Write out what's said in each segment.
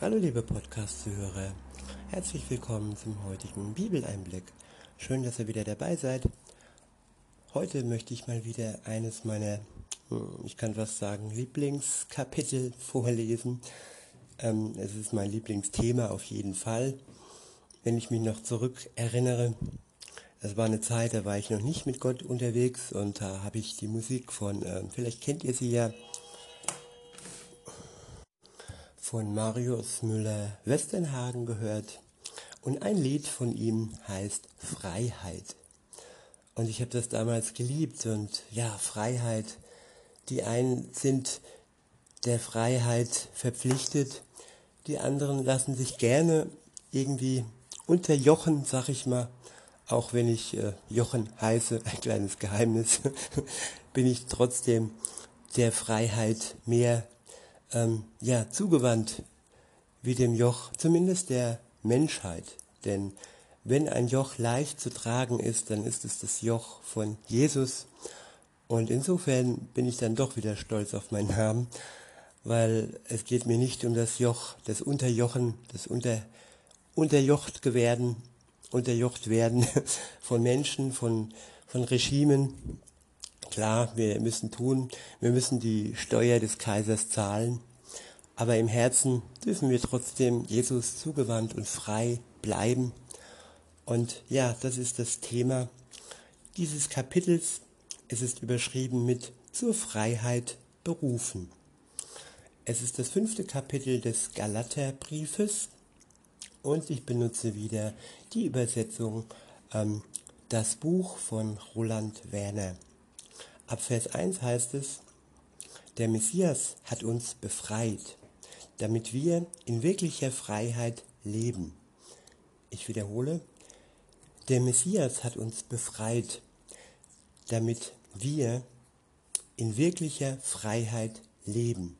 Hallo liebe Podcast-Zuhörer, herzlich willkommen zum heutigen Bibeleinblick. Schön, dass ihr wieder dabei seid. Heute möchte ich mal wieder eines meiner, hm, ich kann was sagen, Lieblingskapitel vorlesen. Ähm, es ist mein Lieblingsthema auf jeden Fall. Wenn ich mich noch zurück erinnere, das war eine Zeit, da war ich noch nicht mit Gott unterwegs und da habe ich die Musik von, äh, vielleicht kennt ihr sie ja, von Marius Müller-Westernhagen gehört. Und ein Lied von ihm heißt Freiheit. Und ich habe das damals geliebt. Und ja, Freiheit, die einen sind der Freiheit verpflichtet, die anderen lassen sich gerne irgendwie unterjochen, sag ich mal, auch wenn ich äh, Jochen heiße, ein kleines Geheimnis, bin ich trotzdem der Freiheit mehr ähm, ja, zugewandt wie dem Joch, zumindest der Menschheit. Denn wenn ein Joch leicht zu tragen ist, dann ist es das Joch von Jesus. Und insofern bin ich dann doch wieder stolz auf meinen Namen, weil es geht mir nicht um das Joch, das Unterjochen, das Unter, Unterjocht werden, unterjocht werden von Menschen, von, von Regimen, Klar, wir müssen tun, wir müssen die Steuer des Kaisers zahlen, aber im Herzen dürfen wir trotzdem Jesus zugewandt und frei bleiben. Und ja, das ist das Thema dieses Kapitels. Es ist überschrieben mit zur Freiheit berufen. Es ist das fünfte Kapitel des Galaterbriefes und ich benutze wieder die Übersetzung ähm, Das Buch von Roland Werner. Ab Vers 1 heißt es, der Messias hat uns befreit, damit wir in wirklicher Freiheit leben. Ich wiederhole, der Messias hat uns befreit, damit wir in wirklicher Freiheit leben.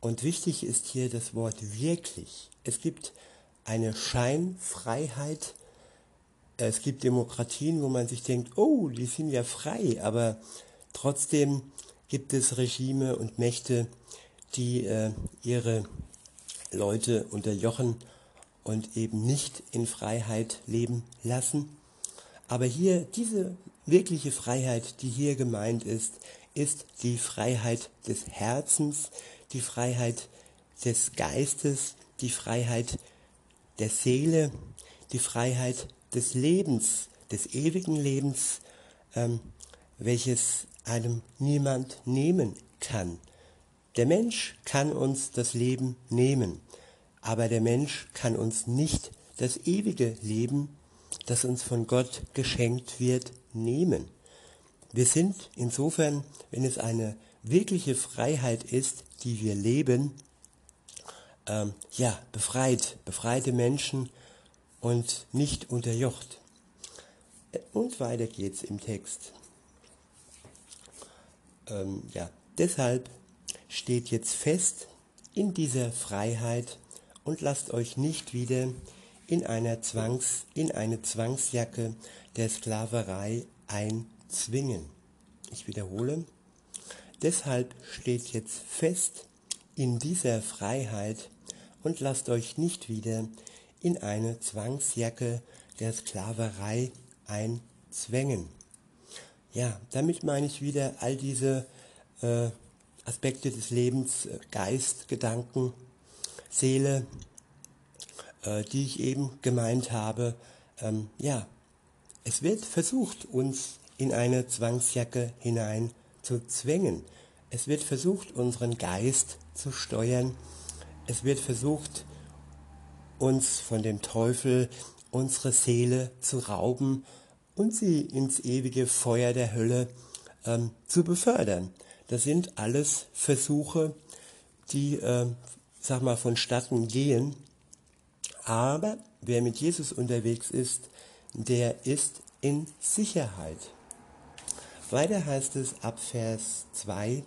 Und wichtig ist hier das Wort wirklich. Es gibt eine Scheinfreiheit es gibt Demokratien, wo man sich denkt, oh, die sind ja frei, aber trotzdem gibt es Regime und Mächte, die äh, ihre Leute unterjochen und eben nicht in Freiheit leben lassen. Aber hier, diese wirkliche Freiheit, die hier gemeint ist, ist die Freiheit des Herzens, die Freiheit des Geistes, die Freiheit der Seele, die Freiheit des Lebens, des ewigen Lebens, ähm, welches einem niemand nehmen kann. Der Mensch kann uns das Leben nehmen, aber der Mensch kann uns nicht das ewige Leben, das uns von Gott geschenkt wird, nehmen. Wir sind insofern, wenn es eine wirkliche Freiheit ist, die wir leben, ähm, ja, befreit, befreite Menschen und nicht unterjocht. Und weiter geht's im Text. Ähm, ja, deshalb steht jetzt fest in dieser Freiheit und lasst euch nicht wieder in einer Zwangs, in eine Zwangsjacke der Sklaverei einzwingen. Ich wiederhole. Deshalb steht jetzt fest in dieser Freiheit und lasst euch nicht wieder in eine Zwangsjacke der Sklaverei einzwängen. Ja, damit meine ich wieder all diese äh, Aspekte des Lebens, äh, Geist, Gedanken, Seele, äh, die ich eben gemeint habe. Ähm, ja, es wird versucht, uns in eine Zwangsjacke hinein zu zwängen. Es wird versucht, unseren Geist zu steuern. Es wird versucht, uns von dem Teufel unsere Seele zu rauben und sie ins ewige Feuer der Hölle ähm, zu befördern. Das sind alles Versuche, die, äh, sag mal, vonstatten gehen. Aber wer mit Jesus unterwegs ist, der ist in Sicherheit. Weiter heißt es ab Vers 2,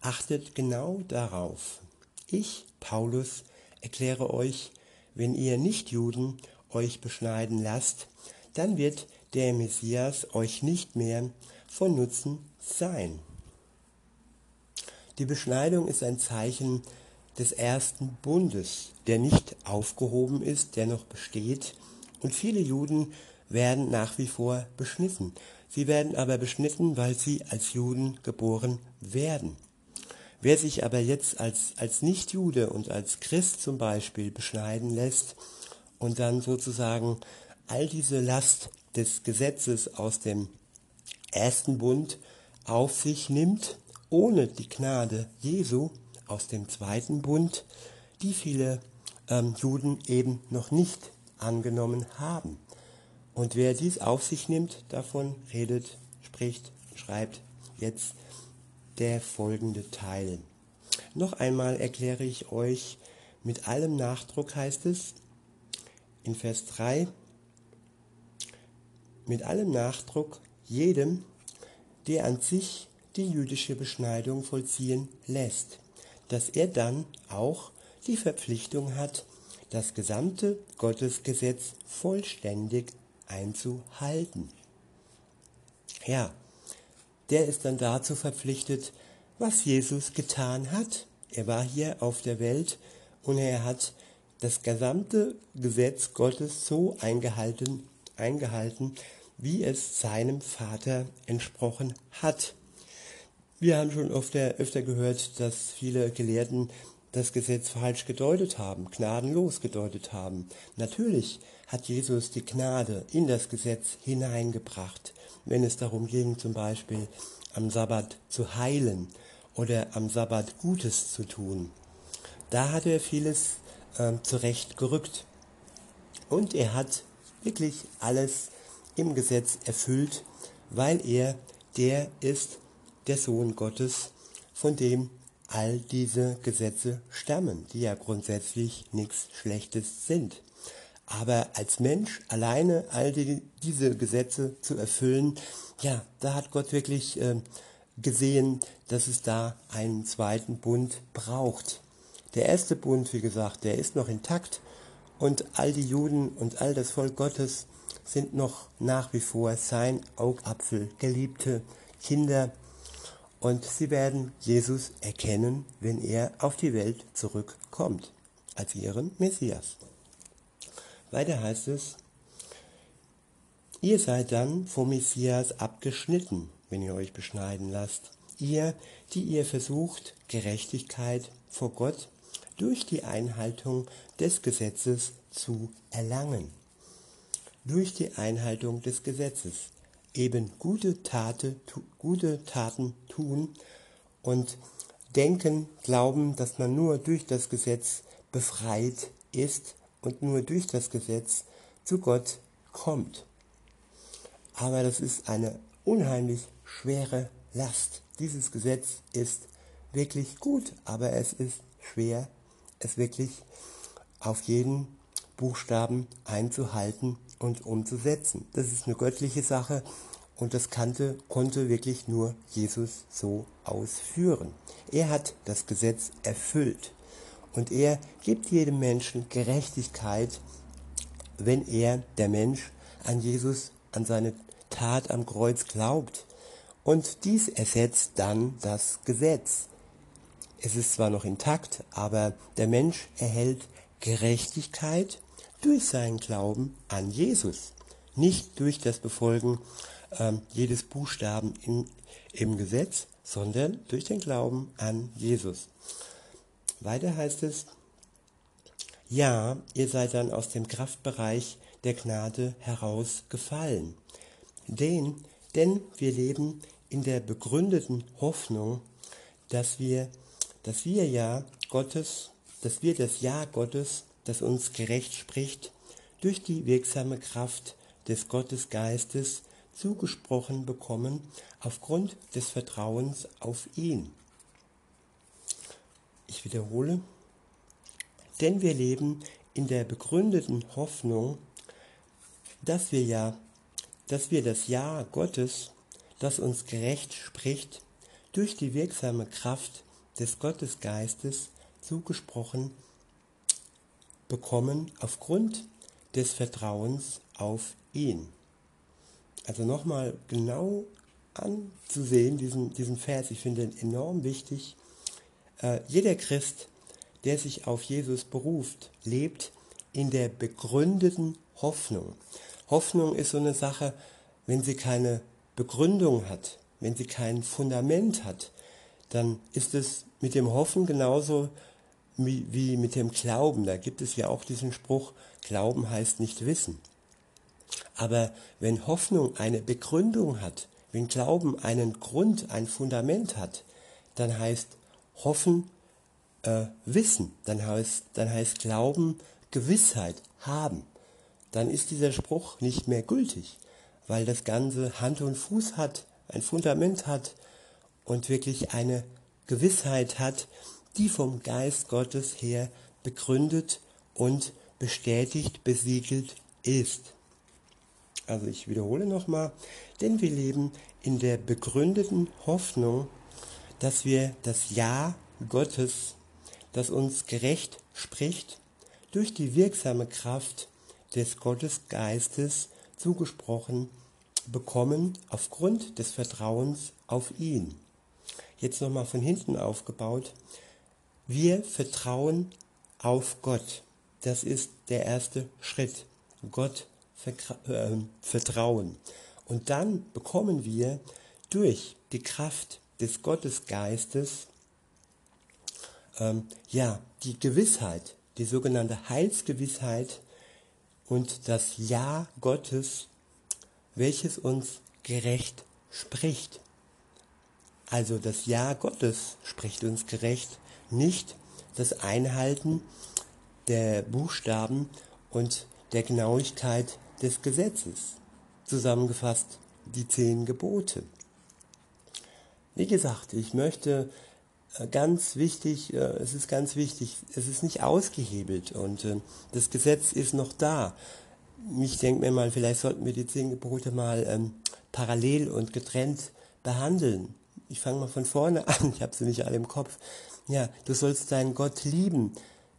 achtet genau darauf. Ich, Paulus, erkläre euch, wenn ihr Nichtjuden euch beschneiden lasst, dann wird der Messias euch nicht mehr von Nutzen sein. Die Beschneidung ist ein Zeichen des ersten Bundes, der nicht aufgehoben ist, der noch besteht. Und viele Juden werden nach wie vor beschnitten. Sie werden aber beschnitten, weil sie als Juden geboren werden. Wer sich aber jetzt als, als Nichtjude und als Christ zum Beispiel beschneiden lässt und dann sozusagen all diese Last des Gesetzes aus dem ersten Bund auf sich nimmt, ohne die Gnade Jesu aus dem zweiten Bund, die viele ähm, Juden eben noch nicht angenommen haben. Und wer dies auf sich nimmt, davon redet, spricht, schreibt jetzt der folgende Teil. Noch einmal erkläre ich euch, mit allem Nachdruck heißt es in Vers 3, mit allem Nachdruck jedem, der an sich die jüdische Beschneidung vollziehen lässt, dass er dann auch die Verpflichtung hat, das gesamte Gottesgesetz vollständig einzuhalten. Ja, der ist dann dazu verpflichtet, was Jesus getan hat. Er war hier auf der Welt und er hat das gesamte Gesetz Gottes so eingehalten, eingehalten, wie es seinem Vater entsprochen hat. Wir haben schon öfter, öfter gehört, dass viele Gelehrten das Gesetz falsch gedeutet haben, gnadenlos gedeutet haben. Natürlich hat Jesus die Gnade in das Gesetz hineingebracht, wenn es darum ging, zum Beispiel am Sabbat zu heilen oder am Sabbat Gutes zu tun. Da hat er vieles äh, zurechtgerückt. Und er hat wirklich alles im Gesetz erfüllt, weil er der ist, der Sohn Gottes, von dem all diese Gesetze stammen, die ja grundsätzlich nichts Schlechtes sind. Aber als Mensch alleine all die, diese Gesetze zu erfüllen, ja, da hat Gott wirklich äh, gesehen, dass es da einen zweiten Bund braucht. Der erste Bund, wie gesagt, der ist noch intakt und all die Juden und all das Volk Gottes sind noch nach wie vor sein Augapfel, geliebte Kinder und sie werden Jesus erkennen, wenn er auf die Welt zurückkommt, als ihren Messias. Weiter heißt es, ihr seid dann vom Messias abgeschnitten, wenn ihr euch beschneiden lasst. Ihr, die ihr versucht, Gerechtigkeit vor Gott durch die Einhaltung des Gesetzes zu erlangen. Durch die Einhaltung des Gesetzes eben gute, Tate, tu, gute Taten tun und denken, glauben, dass man nur durch das Gesetz befreit ist und nur durch das Gesetz zu Gott kommt. Aber das ist eine unheimlich schwere Last. Dieses Gesetz ist wirklich gut, aber es ist schwer, es wirklich auf jeden Buchstaben einzuhalten und umzusetzen. Das ist eine göttliche Sache und das kannte, konnte wirklich nur Jesus so ausführen. Er hat das Gesetz erfüllt und er gibt jedem Menschen Gerechtigkeit, wenn er, der Mensch, an Jesus, an seine Tat am Kreuz glaubt. Und dies ersetzt dann das Gesetz. Es ist zwar noch intakt, aber der Mensch erhält Gerechtigkeit durch seinen Glauben an Jesus, nicht durch das Befolgen äh, jedes Buchstaben in, im Gesetz, sondern durch den Glauben an Jesus. Weiter heißt es, ja, ihr seid dann aus dem Kraftbereich der Gnade herausgefallen. Den, denn wir leben in der begründeten Hoffnung, dass wir, dass wir ja Gottes, dass wir das Ja Gottes das uns gerecht spricht, durch die wirksame Kraft des Gottesgeistes zugesprochen bekommen aufgrund des Vertrauens auf ihn. Ich wiederhole, denn wir leben in der begründeten Hoffnung, dass wir ja, dass wir das Ja Gottes, das uns gerecht spricht, durch die wirksame Kraft des Gottesgeistes zugesprochen bekommen aufgrund des Vertrauens auf ihn. Also nochmal genau anzusehen, diesen, diesen Vers, ich finde ihn enorm wichtig. Äh, jeder Christ, der sich auf Jesus beruft, lebt in der begründeten Hoffnung. Hoffnung ist so eine Sache, wenn sie keine Begründung hat, wenn sie kein Fundament hat, dann ist es mit dem Hoffen genauso wie, mit dem Glauben. Da gibt es ja auch diesen Spruch, Glauben heißt nicht wissen. Aber wenn Hoffnung eine Begründung hat, wenn Glauben einen Grund, ein Fundament hat, dann heißt Hoffen äh, Wissen, dann heißt, dann heißt Glauben Gewissheit haben. Dann ist dieser Spruch nicht mehr gültig, weil das Ganze Hand und Fuß hat, ein Fundament hat und wirklich eine Gewissheit hat, die vom Geist Gottes her begründet und bestätigt, besiegelt ist. Also ich wiederhole nochmal, denn wir leben in der begründeten Hoffnung, dass wir das Ja Gottes, das uns gerecht spricht, durch die wirksame Kraft des Gottesgeistes zugesprochen bekommen aufgrund des Vertrauens auf ihn. Jetzt nochmal von hinten aufgebaut. Wir vertrauen auf Gott. Das ist der erste Schritt. Gott äh, vertrauen. Und dann bekommen wir durch die Kraft des Gottesgeistes ähm, ja die Gewissheit, die sogenannte Heilsgewissheit und das Ja Gottes, welches uns gerecht spricht. Also das Ja Gottes spricht uns gerecht, nicht das Einhalten der Buchstaben und der Genauigkeit des Gesetzes. Zusammengefasst die zehn Gebote. Wie gesagt, ich möchte äh, ganz wichtig, äh, es ist ganz wichtig, es ist nicht ausgehebelt und äh, das Gesetz ist noch da. Ich denke mir mal, vielleicht sollten wir die zehn Gebote mal ähm, parallel und getrennt behandeln. Ich fange mal von vorne an, ich habe sie nicht alle im Kopf. Ja, du sollst deinen Gott lieben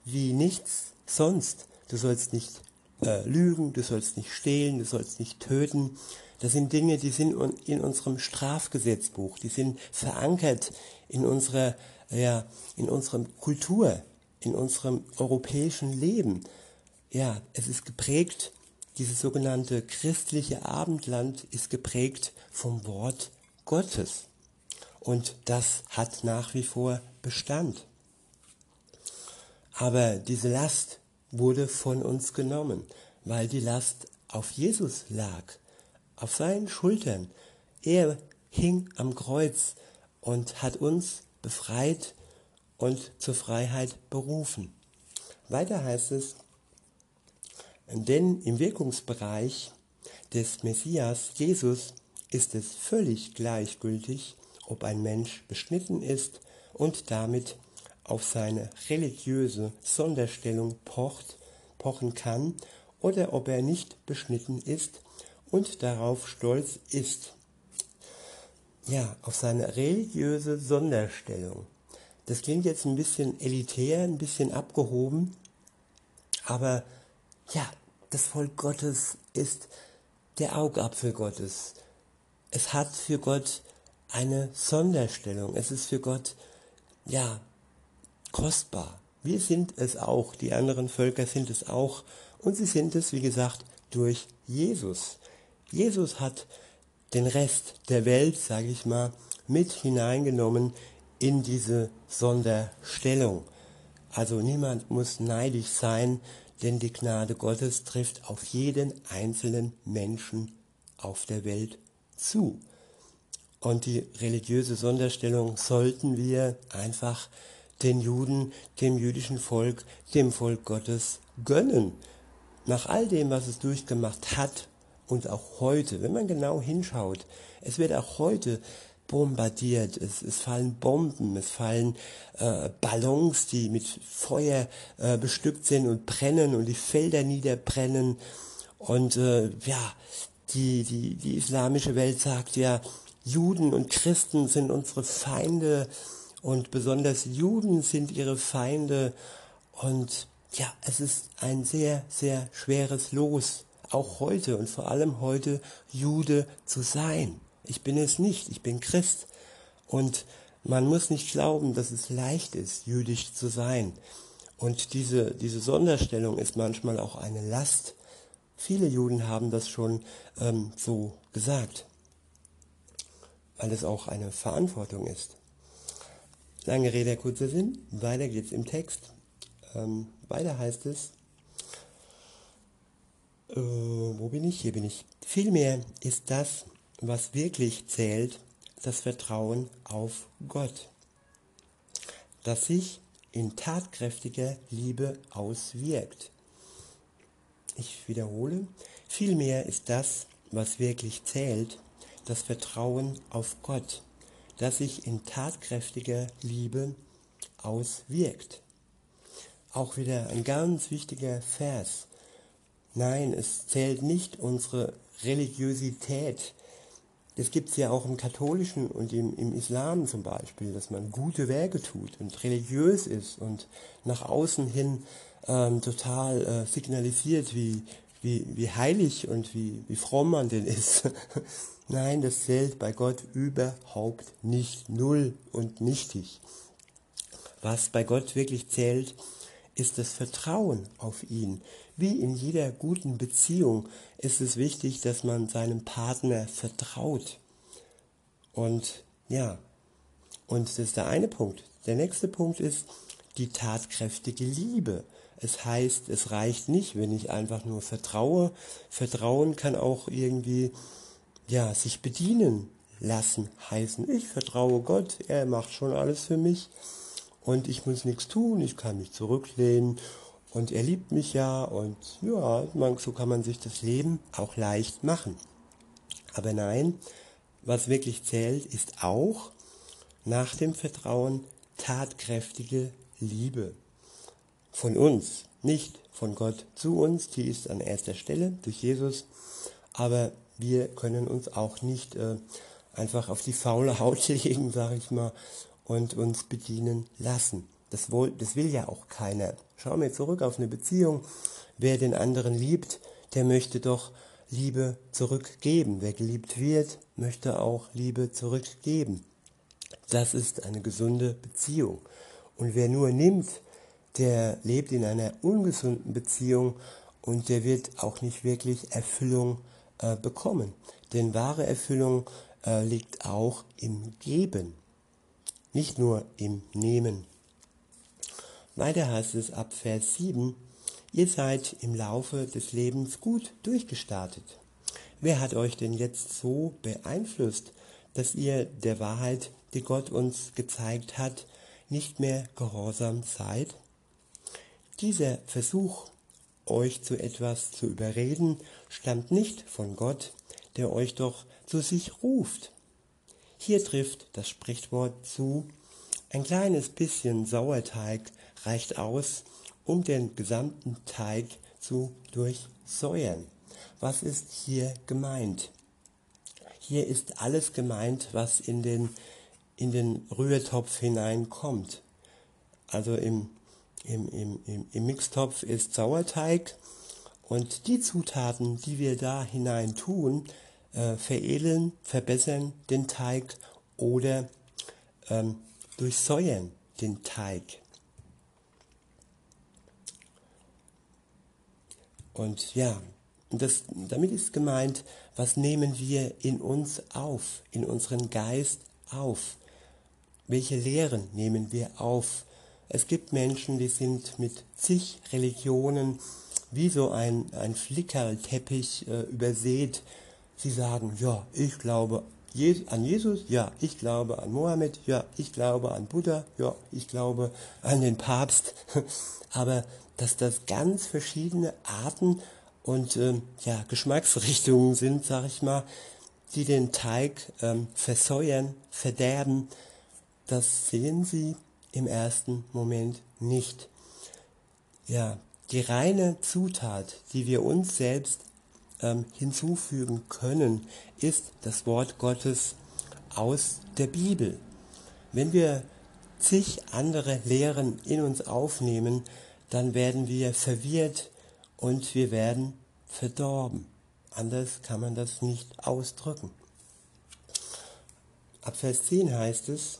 wie nichts sonst. Du sollst nicht äh, lügen, du sollst nicht stehlen, du sollst nicht töten. Das sind Dinge, die sind in unserem Strafgesetzbuch, die sind verankert in unserer, ja, in unserer Kultur, in unserem europäischen Leben. Ja, es ist geprägt, dieses sogenannte christliche Abendland ist geprägt vom Wort Gottes. Und das hat nach wie vor Bestand. Aber diese Last, wurde von uns genommen, weil die Last auf Jesus lag, auf seinen Schultern. Er hing am Kreuz und hat uns befreit und zur Freiheit berufen. Weiter heißt es, denn im Wirkungsbereich des Messias Jesus ist es völlig gleichgültig, ob ein Mensch beschnitten ist und damit auf seine religiöse Sonderstellung pocht, pochen kann oder ob er nicht beschnitten ist und darauf stolz ist. Ja, auf seine religiöse Sonderstellung. Das klingt jetzt ein bisschen elitär, ein bisschen abgehoben, aber ja, das Volk Gottes ist der Augapfel Gottes. Es hat für Gott eine Sonderstellung. Es ist für Gott, ja, kostbar. Wir sind es auch, die anderen Völker sind es auch und sie sind es, wie gesagt, durch Jesus. Jesus hat den Rest der Welt, sage ich mal, mit hineingenommen in diese Sonderstellung. Also niemand muss neidisch sein, denn die Gnade Gottes trifft auf jeden einzelnen Menschen auf der Welt zu. Und die religiöse Sonderstellung sollten wir einfach den Juden, dem jüdischen Volk, dem Volk Gottes gönnen. Nach all dem, was es durchgemacht hat und auch heute, wenn man genau hinschaut, es wird auch heute bombardiert, es, es fallen Bomben, es fallen äh, Ballons, die mit Feuer äh, bestückt sind und brennen und die Felder niederbrennen. Und äh, ja, die, die, die islamische Welt sagt ja, Juden und Christen sind unsere Feinde und besonders Juden sind ihre Feinde und ja, es ist ein sehr, sehr schweres Los, auch heute und vor allem heute Jude zu sein. Ich bin es nicht, ich bin Christ und man muss nicht glauben, dass es leicht ist, jüdisch zu sein. Und diese, diese Sonderstellung ist manchmal auch eine Last. Viele Juden haben das schon ähm, so gesagt, weil es auch eine Verantwortung ist. Lange Rede, kurzer Sinn. Weiter geht's im Text. Ähm, weiter heißt es, äh, wo bin ich? Hier bin ich. Vielmehr ist das, was wirklich zählt, das Vertrauen auf Gott, das sich in tatkräftiger Liebe auswirkt. Ich wiederhole, vielmehr ist das, was wirklich zählt, das Vertrauen auf Gott, das sich in tatkräftiger Liebe auswirkt. Auch wieder ein ganz wichtiger Vers. Nein, es zählt nicht unsere Religiosität. Das gibt es ja auch im Katholischen und im, im Islam zum Beispiel, dass man gute Werke tut und religiös ist und nach außen hin ähm, total äh, signalisiert, wie, wie, wie heilig und wie, wie fromm man denn ist. Nein, das zählt bei Gott überhaupt nicht null und nichtig. Was bei Gott wirklich zählt, ist das Vertrauen auf ihn. Wie in jeder guten Beziehung ist es wichtig, dass man seinem Partner vertraut. Und ja, und das ist der eine Punkt. Der nächste Punkt ist die tatkräftige Liebe. Es heißt, es reicht nicht, wenn ich einfach nur vertraue. Vertrauen kann auch irgendwie ja, sich bedienen lassen heißen. Ich vertraue Gott, er macht schon alles für mich und ich muss nichts tun, ich kann mich zurücklehnen und er liebt mich ja und ja, man, so kann man sich das Leben auch leicht machen. Aber nein, was wirklich zählt, ist auch nach dem Vertrauen tatkräftige Liebe von uns, nicht von Gott zu uns, die ist an erster Stelle durch Jesus, aber wir können uns auch nicht äh, einfach auf die faule Haut legen, sage ich mal, und uns bedienen lassen. Das, wohl, das will ja auch keiner. Schauen wir zurück auf eine Beziehung. Wer den anderen liebt, der möchte doch Liebe zurückgeben. Wer geliebt wird, möchte auch Liebe zurückgeben. Das ist eine gesunde Beziehung. Und wer nur nimmt, der lebt in einer ungesunden Beziehung und der wird auch nicht wirklich Erfüllung äh, bekommen. Denn wahre Erfüllung äh, liegt auch im Geben, nicht nur im Nehmen. Weiter heißt es ab Vers 7, ihr seid im Laufe des Lebens gut durchgestartet. Wer hat euch denn jetzt so beeinflusst, dass ihr der Wahrheit, die Gott uns gezeigt hat, nicht mehr gehorsam seid? Dieser Versuch euch zu etwas zu überreden, stammt nicht von Gott, der euch doch zu sich ruft. Hier trifft das Sprichwort zu, ein kleines bisschen Sauerteig reicht aus, um den gesamten Teig zu durchsäuern. Was ist hier gemeint? Hier ist alles gemeint, was in den, in den Rührtopf hineinkommt. Also im im, im, im, im Mixtopf ist Sauerteig und die Zutaten, die wir da hinein tun, äh, veredeln, verbessern den Teig oder ähm, durchsäuern den Teig. Und ja, das, damit ist gemeint, was nehmen wir in uns auf, in unseren Geist auf? Welche Lehren nehmen wir auf? Es gibt Menschen, die sind mit zig Religionen wie so ein, ein Flickerlteppich äh, übersät. Sie sagen, ja, ich glaube an Jesus, ja, ich glaube an Mohammed, ja, ich glaube an Buddha, ja, ich glaube an den Papst. Aber dass das ganz verschiedene Arten und ähm, ja, Geschmacksrichtungen sind, sag ich mal, die den Teig ähm, versäuern, verderben, das sehen sie im ersten Moment nicht. Ja, die reine Zutat, die wir uns selbst ähm, hinzufügen können, ist das Wort Gottes aus der Bibel. Wenn wir zig andere Lehren in uns aufnehmen, dann werden wir verwirrt und wir werden verdorben. Anders kann man das nicht ausdrücken. Ab Vers 10 heißt es,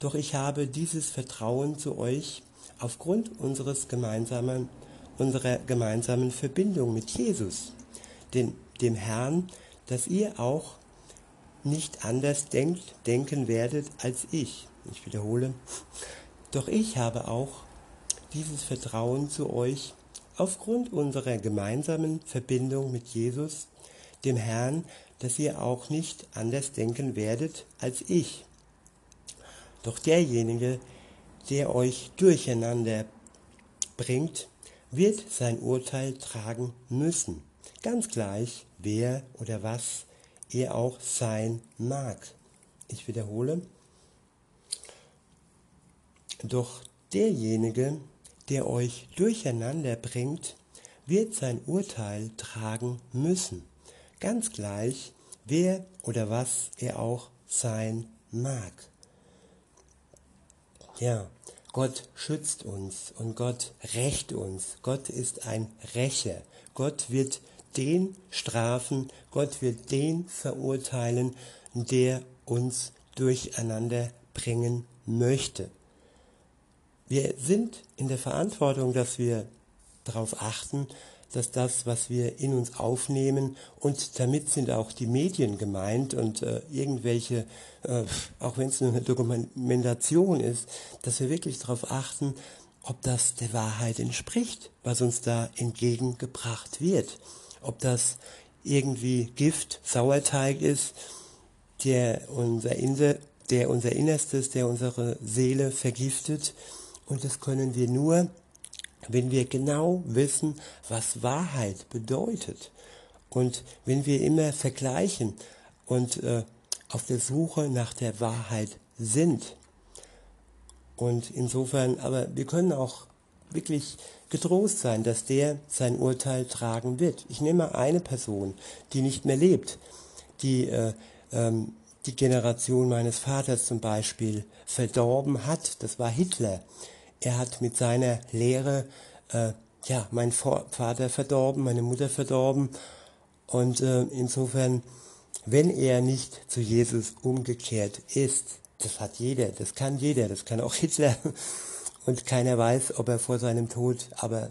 doch ich habe dieses Vertrauen zu euch aufgrund unseres gemeinsamen, unserer gemeinsamen Verbindung mit Jesus, den, dem Herrn, dass ihr auch nicht anders denkt, denken werdet als ich. Ich wiederhole, doch ich habe auch dieses Vertrauen zu euch aufgrund unserer gemeinsamen Verbindung mit Jesus, dem Herrn, dass ihr auch nicht anders denken werdet als ich. Doch derjenige, der euch durcheinander bringt, wird sein Urteil tragen müssen, ganz gleich, wer oder was er auch sein mag. Ich wiederhole, doch derjenige, der euch durcheinander bringt, wird sein Urteil tragen müssen, ganz gleich, wer oder was er auch sein mag. Ja, Gott schützt uns und Gott rächt uns. Gott ist ein Rächer. Gott wird den strafen, Gott wird den verurteilen, der uns durcheinander bringen möchte. Wir sind in der Verantwortung, dass wir darauf achten, dass das, was wir in uns aufnehmen, und damit sind auch die Medien gemeint und äh, irgendwelche, äh, auch wenn es nur eine Dokumentation ist, dass wir wirklich darauf achten, ob das der Wahrheit entspricht, was uns da entgegengebracht wird. Ob das irgendwie Gift, Sauerteig ist, der unser, Inse, der unser Innerstes, der unsere Seele vergiftet und das können wir nur, wenn wir genau wissen, was Wahrheit bedeutet. Und wenn wir immer vergleichen und äh, auf der Suche nach der Wahrheit sind. Und insofern, aber wir können auch wirklich getrost sein, dass der sein Urteil tragen wird. Ich nehme eine Person, die nicht mehr lebt, die äh, ähm, die Generation meines Vaters zum Beispiel verdorben hat. Das war Hitler. Er hat mit seiner Lehre äh, ja meinen Vater verdorben, meine Mutter verdorben. Und äh, insofern, wenn er nicht zu Jesus umgekehrt ist, das hat jeder, das kann jeder, das kann auch Hitler. Und keiner weiß, ob er vor seinem Tod aber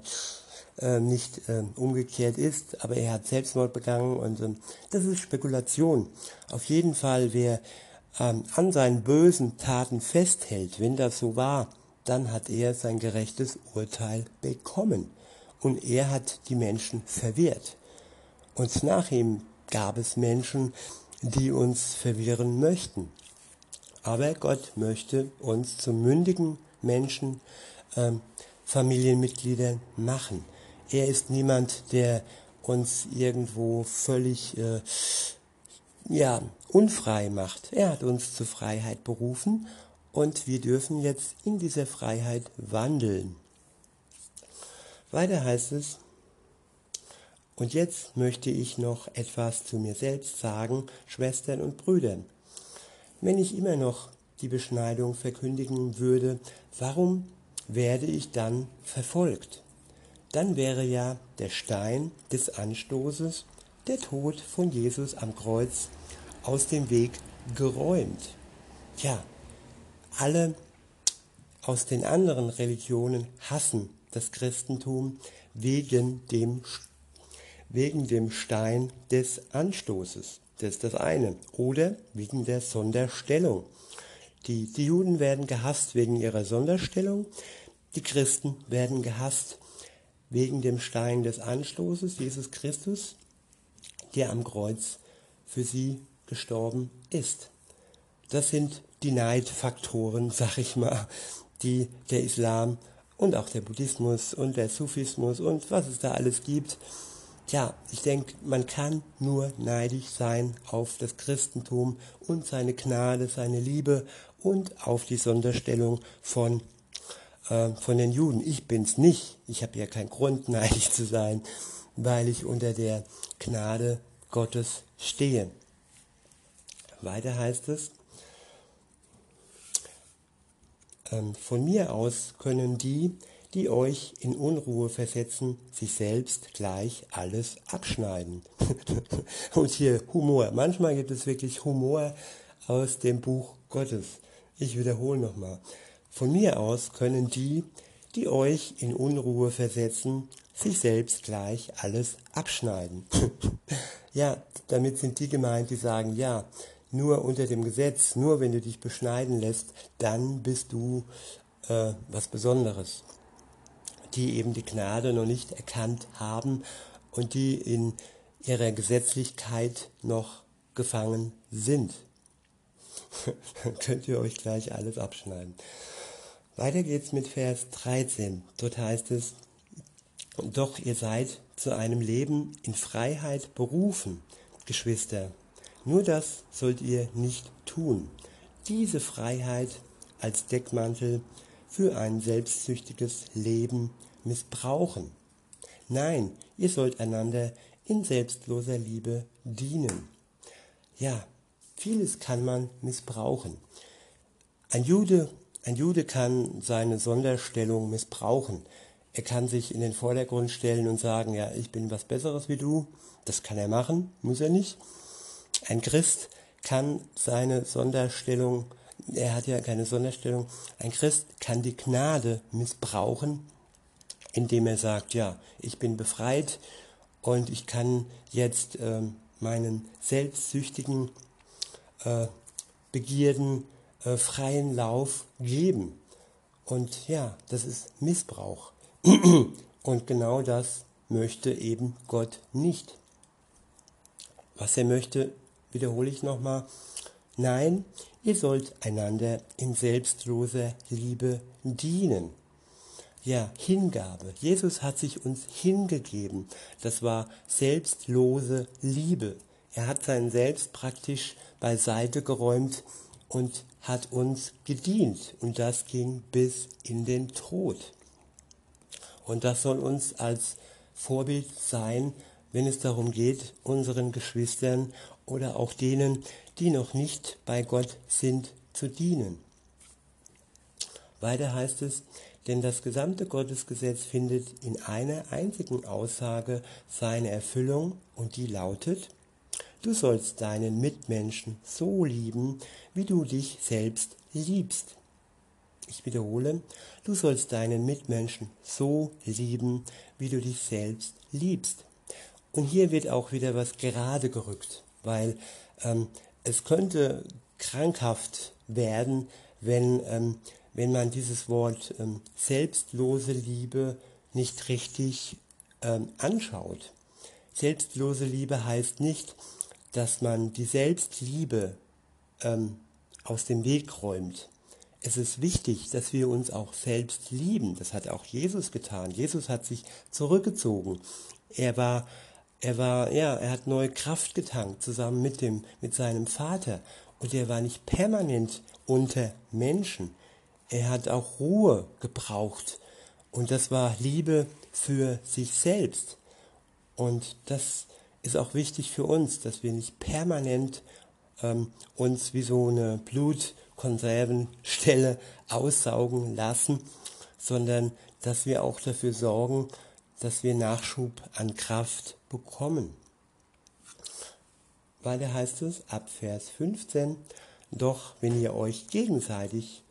äh, nicht äh, umgekehrt ist, aber er hat Selbstmord begangen und äh, das ist Spekulation. Auf jeden Fall, wer ähm, an seinen bösen Taten festhält, wenn das so war, dann hat er sein gerechtes Urteil bekommen. Und er hat die Menschen verwirrt. Und nach ihm gab es Menschen, die uns verwirren möchten. Aber Gott möchte uns zu mündigen Menschen, ähm, Familienmitgliedern machen. Er ist niemand, der uns irgendwo völlig äh, ja, unfrei macht. Er hat uns zur Freiheit berufen und wir dürfen jetzt in dieser Freiheit wandeln. Weiter heißt es, und jetzt möchte ich noch etwas zu mir selbst sagen, Schwestern und Brüdern. Wenn ich immer noch die Beschneidung verkündigen würde, warum werde ich dann verfolgt? Dann wäre ja der Stein des Anstoßes, der Tod von Jesus am Kreuz, aus dem Weg geräumt. Ja, alle aus den anderen Religionen hassen das Christentum wegen dem, wegen dem Stein des Anstoßes. Das ist das eine. Oder wegen der Sonderstellung. Die, die Juden werden gehasst wegen ihrer Sonderstellung. Die Christen werden gehasst wegen dem Stein des Anstoßes, Jesus Christus, der am Kreuz für sie gestorben ist. Das sind die Neidfaktoren, sag ich mal, die der Islam und auch der Buddhismus und der Sufismus und was es da alles gibt. Tja, ich denke, man kann nur neidisch sein auf das Christentum und seine Gnade, seine Liebe und auf die Sonderstellung von, äh, von den Juden. Ich bin's nicht. Ich habe ja keinen Grund, neidisch zu sein, weil ich unter der Gnade Gottes stehe. Weiter heißt es, Ähm, von mir aus können die, die euch in Unruhe versetzen, sich selbst gleich alles abschneiden. Und hier Humor. Manchmal gibt es wirklich Humor aus dem Buch Gottes. Ich wiederhole nochmal. Von mir aus können die, die euch in Unruhe versetzen, sich selbst gleich alles abschneiden. ja, damit sind die gemeint, die sagen, ja, nur unter dem Gesetz, nur wenn du dich beschneiden lässt, dann bist du äh, was Besonderes. Die eben die Gnade noch nicht erkannt haben und die in ihrer Gesetzlichkeit noch gefangen sind. könnt ihr euch gleich alles abschneiden. Weiter geht's mit Vers 13. Dort heißt es, doch ihr seid zu einem Leben in Freiheit berufen, Geschwister. Nur das sollt ihr nicht tun. Diese Freiheit als Deckmantel für ein selbstsüchtiges Leben missbrauchen. Nein, ihr sollt einander in selbstloser Liebe dienen. Ja, vieles kann man missbrauchen. Ein Jude, ein Jude kann seine Sonderstellung missbrauchen. Er kann sich in den Vordergrund stellen und sagen, ja, ich bin was Besseres wie du. Das kann er machen, muss er nicht. Ein Christ kann seine Sonderstellung, er hat ja keine Sonderstellung, ein Christ kann die Gnade missbrauchen, indem er sagt, ja, ich bin befreit und ich kann jetzt ähm, meinen selbstsüchtigen äh, Begierden äh, freien Lauf geben. Und ja, das ist Missbrauch. Und genau das möchte eben Gott nicht. Was er möchte, wiederhole ich nochmal. Nein, ihr sollt einander in selbstloser Liebe dienen. Ja, Hingabe. Jesus hat sich uns hingegeben. Das war selbstlose Liebe. Er hat sein Selbst praktisch beiseite geräumt und hat uns gedient. Und das ging bis in den Tod. Und das soll uns als Vorbild sein, wenn es darum geht, unseren Geschwistern oder auch denen, die noch nicht bei Gott sind, zu dienen. Weiter heißt es, denn das gesamte Gottesgesetz findet in einer einzigen Aussage seine Erfüllung und die lautet, du sollst deinen Mitmenschen so lieben, wie du dich selbst liebst. Ich wiederhole, du sollst deinen Mitmenschen so lieben, wie du dich selbst liebst. Und hier wird auch wieder was gerade gerückt, weil ähm, es könnte krankhaft werden, wenn, ähm, wenn man dieses Wort ähm, selbstlose Liebe nicht richtig ähm, anschaut. Selbstlose Liebe heißt nicht, dass man die Selbstliebe ähm, aus dem Weg räumt es ist wichtig, dass wir uns auch selbst lieben. Das hat auch Jesus getan. Jesus hat sich zurückgezogen. Er war, er war, ja, er hat neue Kraft getankt zusammen mit dem, mit seinem Vater. Und er war nicht permanent unter Menschen. Er hat auch Ruhe gebraucht. Und das war Liebe für sich selbst. Und das ist auch wichtig für uns, dass wir nicht permanent ähm, uns wie so eine Blut Konservenstelle aussaugen lassen, sondern dass wir auch dafür sorgen, dass wir Nachschub an Kraft bekommen. Weiter heißt es ab Vers 15, doch wenn ihr euch gegenseitig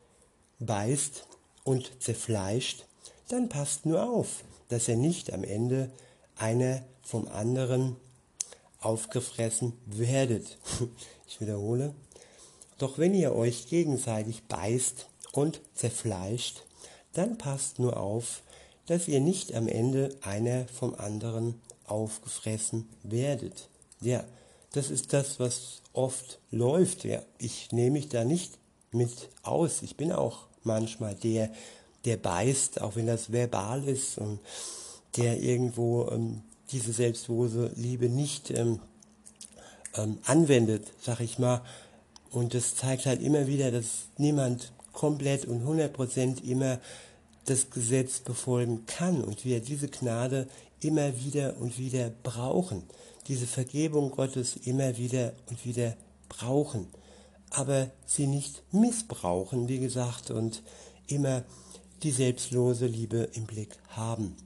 beißt und zerfleischt, dann passt nur auf, dass ihr nicht am Ende einer vom anderen aufgefressen werdet. Ich wiederhole, doch wenn ihr euch gegenseitig beißt und zerfleischt, dann passt nur auf, dass ihr nicht am Ende einer vom anderen aufgefressen werdet. Ja, das ist das, was oft läuft. Ja, ich nehme mich da nicht mit aus. Ich bin auch manchmal der, der beißt, auch wenn das verbal ist und der irgendwo ähm, diese selbstlose Liebe nicht ähm, ähm, anwendet, sag ich mal, und das zeigt halt immer wieder, dass niemand komplett und 100% immer das Gesetz befolgen kann und wir diese Gnade immer wieder und wieder brauchen, diese Vergebung Gottes immer wieder und wieder brauchen, aber sie nicht missbrauchen, wie gesagt, und immer die selbstlose Liebe im Blick haben.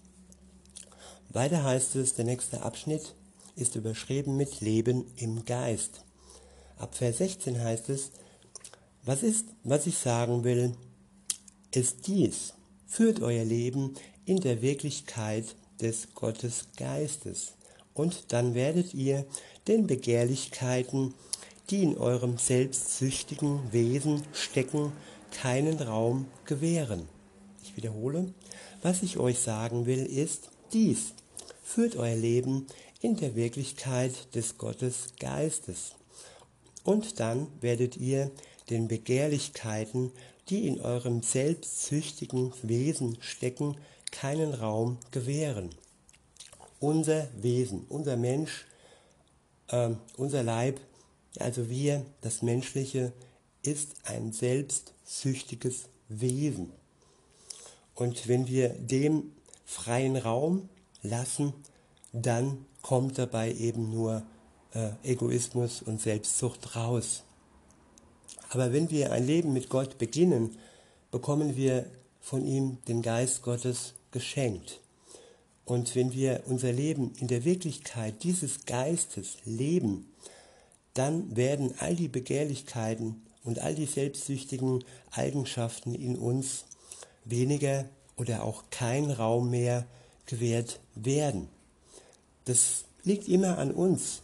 Weiter heißt es, der nächste Abschnitt ist überschrieben mit Leben im Geist. Ab Vers 16 heißt es, was ist, was ich sagen will, ist dies. Führt euer Leben in der Wirklichkeit des Gottesgeistes. Und dann werdet ihr den Begehrlichkeiten, die in eurem selbstsüchtigen Wesen stecken, keinen Raum gewähren. Ich wiederhole, was ich euch sagen will, ist dies. Führt euer Leben in der Wirklichkeit des Gottesgeistes. Und dann werdet ihr den Begehrlichkeiten, die in eurem selbstsüchtigen Wesen stecken, keinen Raum gewähren. Unser Wesen, unser Mensch, äh, unser Leib, also wir, das Menschliche, ist ein selbstsüchtiges Wesen. Und wenn wir dem freien Raum lassen, dann kommt dabei eben nur äh, Egoismus und Selbstsucht raus. Aber wenn wir ein Leben mit Gott beginnen, bekommen wir von ihm den Geist Gottes geschenkt. Und wenn wir unser Leben in der Wirklichkeit dieses Geistes leben, dann werden all die Begehrlichkeiten und all die selbstsüchtigen Eigenschaften in uns weniger oder auch kein Raum mehr gewährt werden. Das liegt immer an uns,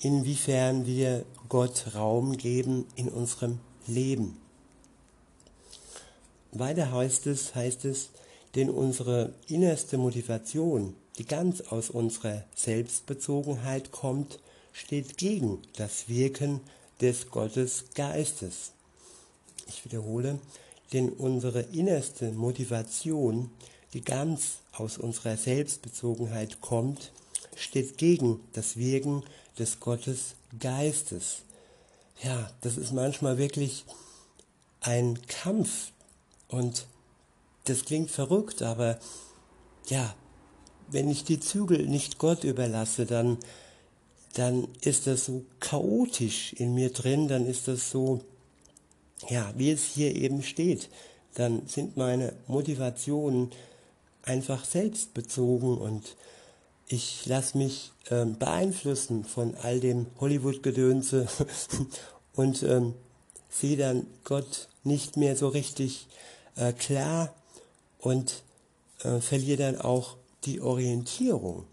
inwiefern wir Gott Raum geben in unserem Leben. Weiter heißt es, heißt es, denn unsere innerste Motivation, die ganz aus unserer Selbstbezogenheit kommt, steht gegen das Wirken des Gottesgeistes. Ich wiederhole, denn unsere innerste Motivation, die ganz aus unserer Selbstbezogenheit kommt, steht gegen das Wirken des Gottesgeistes. Ja, das ist manchmal wirklich ein Kampf. Und das klingt verrückt, aber ja, wenn ich die Zügel nicht Gott überlasse, dann, dann ist das so chaotisch in mir drin, dann ist das so, ja, wie es hier eben steht, dann sind meine Motivationen einfach selbstbezogen und ich lasse mich ähm, beeinflussen von all dem Hollywood-Gedönse und ähm, sehe dann Gott nicht mehr so richtig äh, klar und äh, verliere dann auch die Orientierung.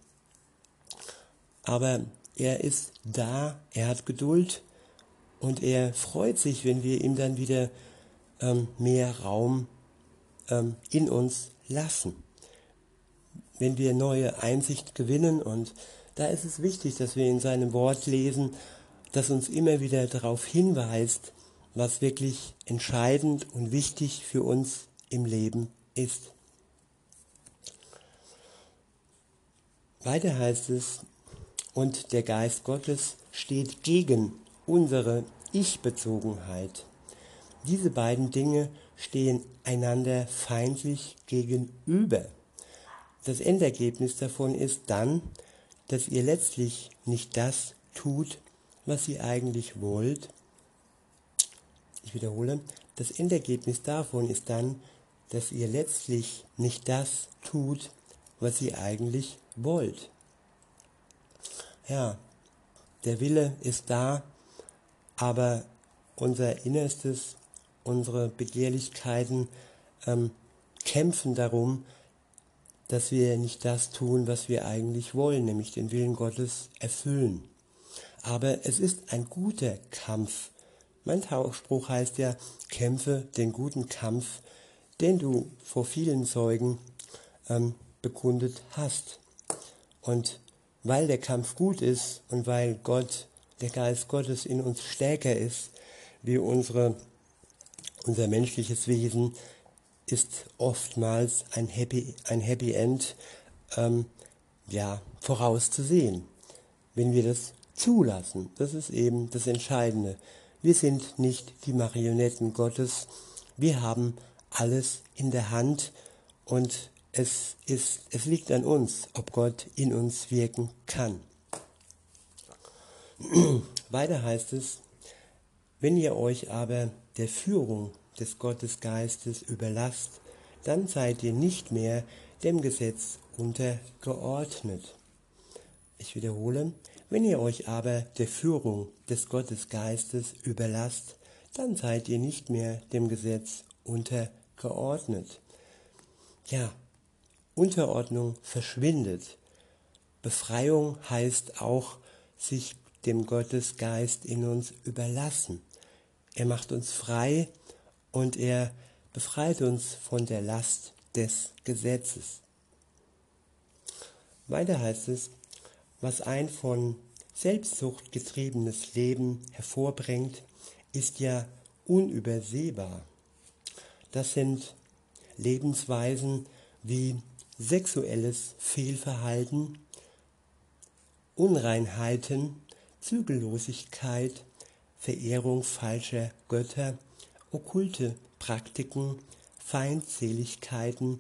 Aber er ist da, er hat Geduld und er freut sich, wenn wir ihm dann wieder ähm, mehr Raum ähm, in uns lassen. Wenn wir neue Einsicht gewinnen und da ist es wichtig, dass wir in seinem Wort lesen, das uns immer wieder darauf hinweist, was wirklich entscheidend und wichtig für uns im Leben ist. Weiter heißt es, und der Geist Gottes steht gegen unsere Ich-Bezogenheit. Diese beiden Dinge stehen einander feindlich gegenüber. Das Endergebnis davon ist dann, dass ihr letztlich nicht das tut, was ihr eigentlich wollt. Ich wiederhole, das Endergebnis davon ist dann, dass ihr letztlich nicht das tut, was ihr eigentlich wollt. Ja, der Wille ist da, aber unser Innerstes, unsere Begehrlichkeiten ähm, kämpfen darum, dass wir nicht das tun, was wir eigentlich wollen, nämlich den Willen Gottes erfüllen. Aber es ist ein guter Kampf. Mein Tauchspruch heißt ja, kämpfe den guten Kampf, den du vor vielen Zeugen ähm, bekundet hast. Und weil der Kampf gut ist und weil Gott, der Geist Gottes in uns stärker ist, wie unsere, unser menschliches Wesen, ist oftmals ein Happy, ein Happy End ähm, ja, vorauszusehen, wenn wir das zulassen. Das ist eben das Entscheidende. Wir sind nicht die Marionetten Gottes. Wir haben alles in der Hand und es, ist, es liegt an uns, ob Gott in uns wirken kann. Weiter heißt es, wenn ihr euch aber der Führung des Gottesgeistes überlasst, dann seid ihr nicht mehr dem Gesetz untergeordnet. Ich wiederhole, wenn ihr euch aber der Führung des Gottesgeistes überlasst, dann seid ihr nicht mehr dem Gesetz untergeordnet. ja, Unterordnung verschwindet. Befreiung heißt auch, sich dem Gottesgeist in uns überlassen. Er macht uns frei und er befreit uns von der Last des Gesetzes. Weiter heißt es, was ein von Selbstsucht getriebenes Leben hervorbringt, ist ja unübersehbar. Das sind Lebensweisen wie sexuelles Fehlverhalten, Unreinheiten, Zügellosigkeit, Verehrung falscher Götter, okkulte Praktiken, Feindseligkeiten,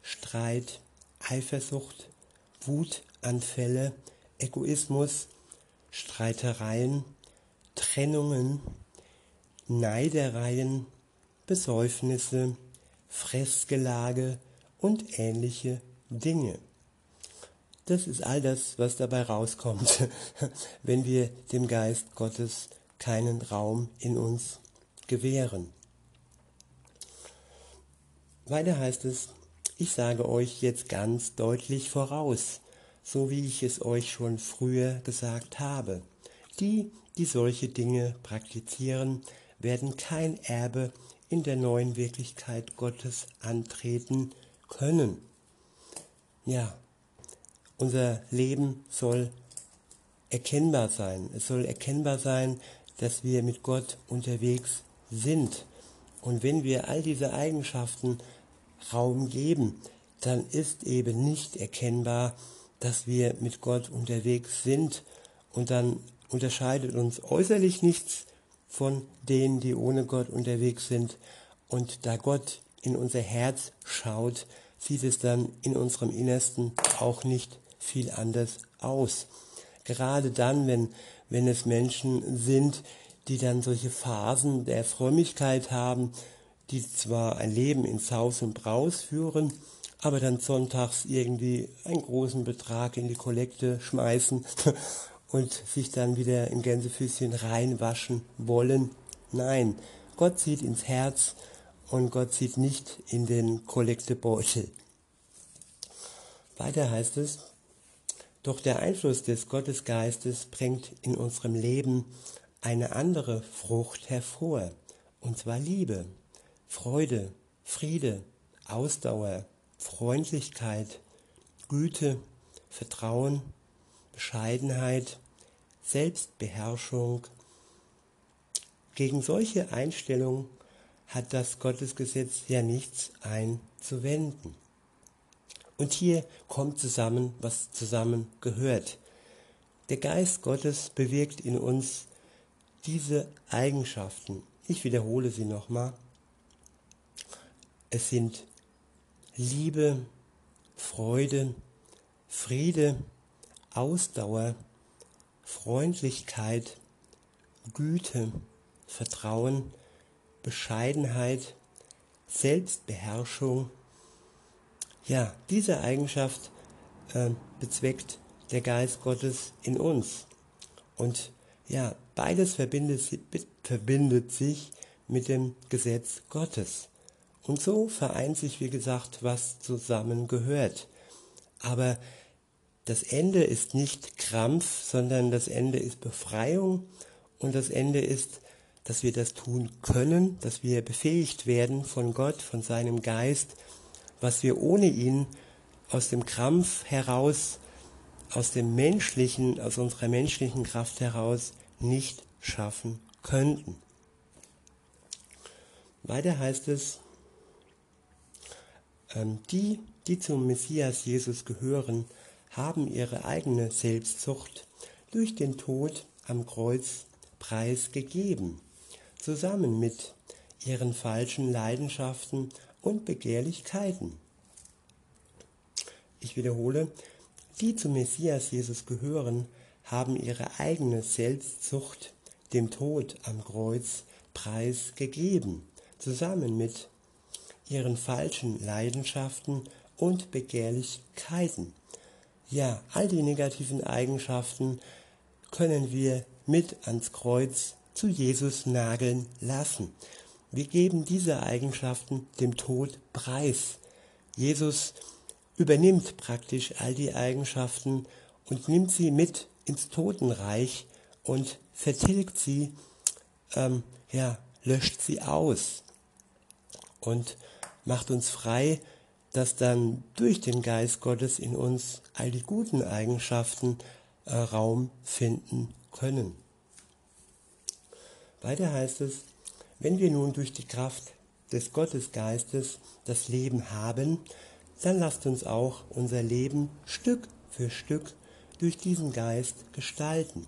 Streit, Eifersucht, Wutanfälle, Egoismus, Streitereien, Trennungen, Neidereien, Besäufnisse, Fressgelage und ähnliche Dinge. Das ist all das, was dabei rauskommt, wenn wir dem Geist Gottes keinen Raum in uns gewähren. Weiter heißt es, ich sage euch jetzt ganz deutlich voraus, so wie ich es euch schon früher gesagt habe. Die, die solche Dinge praktizieren, werden kein Erbe in der neuen Wirklichkeit Gottes antreten können. Ja, unser Leben soll erkennbar sein. Es soll erkennbar sein, dass wir mit Gott unterwegs sind. Und wenn wir all diese Eigenschaften Raum geben, dann ist eben nicht erkennbar, dass wir mit Gott unterwegs sind und dann unterscheidet uns äußerlich nichts von denen, die ohne Gott unterwegs sind. Und da Gott in unser Herz schaut, sieht es dann in unserem Innersten auch nicht viel anders aus. Gerade dann, wenn, wenn es Menschen sind, die dann solche Phasen der Frömmigkeit haben, die zwar ein Leben in Saus und Braus führen, aber dann sonntags irgendwie einen großen Betrag in die Kollekte schmeißen und sich dann wieder im Gänsefüßchen reinwaschen wollen. Nein, Gott sieht ins Herz und Gott sieht nicht in den Kollektebeutel. Weiter heißt es, doch der Einfluss des Gottesgeistes bringt in unserem Leben eine andere Frucht hervor, und zwar Liebe, Freude, Friede, Ausdauer, Freundlichkeit, Güte, Vertrauen, Bescheidenheit, Selbstbeherrschung. Gegen solche Einstellungen hat das Gottesgesetz ja nichts einzuwenden. Und hier kommt zusammen, was zusammen gehört. Der Geist Gottes bewirkt in uns diese Eigenschaften. Ich wiederhole sie nochmal. Es sind Liebe, Freude, Friede, Ausdauer, Freundlichkeit, Güte, Vertrauen, Bescheidenheit, Selbstbeherrschung. Ja, diese Eigenschaft äh, bezweckt der Geist Gottes in uns. Und ja, beides verbindet, verbindet sich mit dem Gesetz Gottes. Und so vereint sich, wie gesagt, was zusammengehört. Aber das Ende ist nicht Krampf, sondern das Ende ist Befreiung und das Ende ist, dass wir das tun können, dass wir befähigt werden von Gott, von seinem Geist, was wir ohne ihn aus dem Krampf heraus, aus dem menschlichen, aus unserer menschlichen Kraft heraus nicht schaffen könnten. Weiter heißt es, ähm, die, die zum Messias Jesus gehören, haben ihre eigene Selbstzucht durch den Tod am Kreuz preisgegeben, zusammen mit ihren falschen Leidenschaften und Begehrlichkeiten. Ich wiederhole, die zum Messias Jesus gehören, haben ihre eigene Selbstzucht dem Tod am Kreuz preisgegeben, zusammen mit ihren falschen Leidenschaften und Begehrlichkeiten. Ja, all die negativen Eigenschaften können wir mit ans Kreuz zu Jesus nageln lassen. Wir geben diese Eigenschaften dem Tod preis. Jesus übernimmt praktisch all die Eigenschaften und nimmt sie mit ins Totenreich und vertilgt sie, ähm, ja, löscht sie aus und macht uns frei, dass dann durch den Geist Gottes in uns all die guten Eigenschaften äh, Raum finden können. Weiter heißt es, wenn wir nun durch die Kraft des Gottesgeistes das Leben haben, dann lasst uns auch unser Leben Stück für Stück durch diesen Geist gestalten.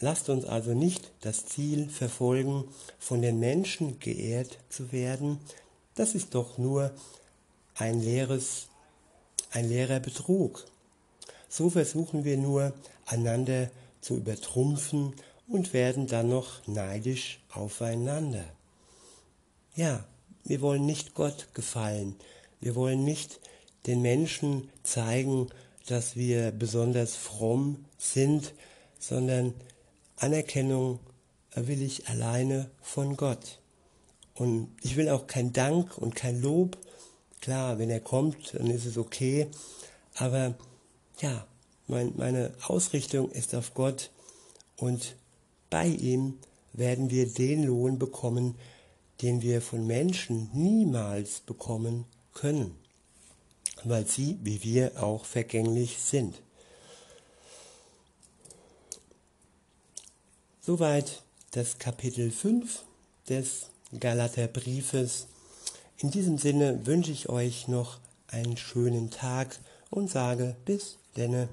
Lasst uns also nicht das Ziel verfolgen, von den Menschen geehrt zu werden. Das ist doch nur ein leeres, ein leerer Betrug. So versuchen wir nur, einander zu übertrumpfen und werden dann noch neidisch aufeinander. Ja, wir wollen nicht Gott gefallen. Wir wollen nicht den Menschen zeigen, dass wir besonders fromm sind, sondern Anerkennung will ich alleine von Gott. Und ich will auch kein Dank und kein Lob. Klar, wenn er kommt, dann ist es okay. Aber ja, mein, meine Ausrichtung ist auf Gott und bei ihm werden wir den Lohn bekommen, den wir von Menschen niemals bekommen können, weil sie, wie wir, auch vergänglich sind. Soweit das Kapitel 5 des Galaterbriefes. In diesem Sinne wünsche ich euch noch einen schönen Tag und sage bis denne.